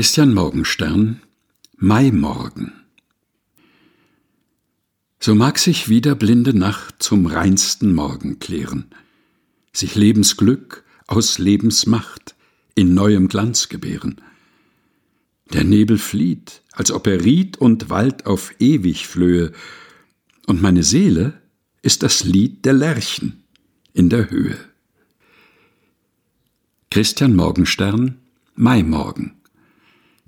Christian Morgenstern Maimorgen So mag sich wieder blinde Nacht zum reinsten Morgen klären, sich Lebensglück aus Lebensmacht in neuem Glanz gebären. Der Nebel flieht, als ob er Ried und Wald auf ewig flöhe, und meine Seele ist das Lied der Lerchen in der Höhe. Christian Morgenstern Maimorgen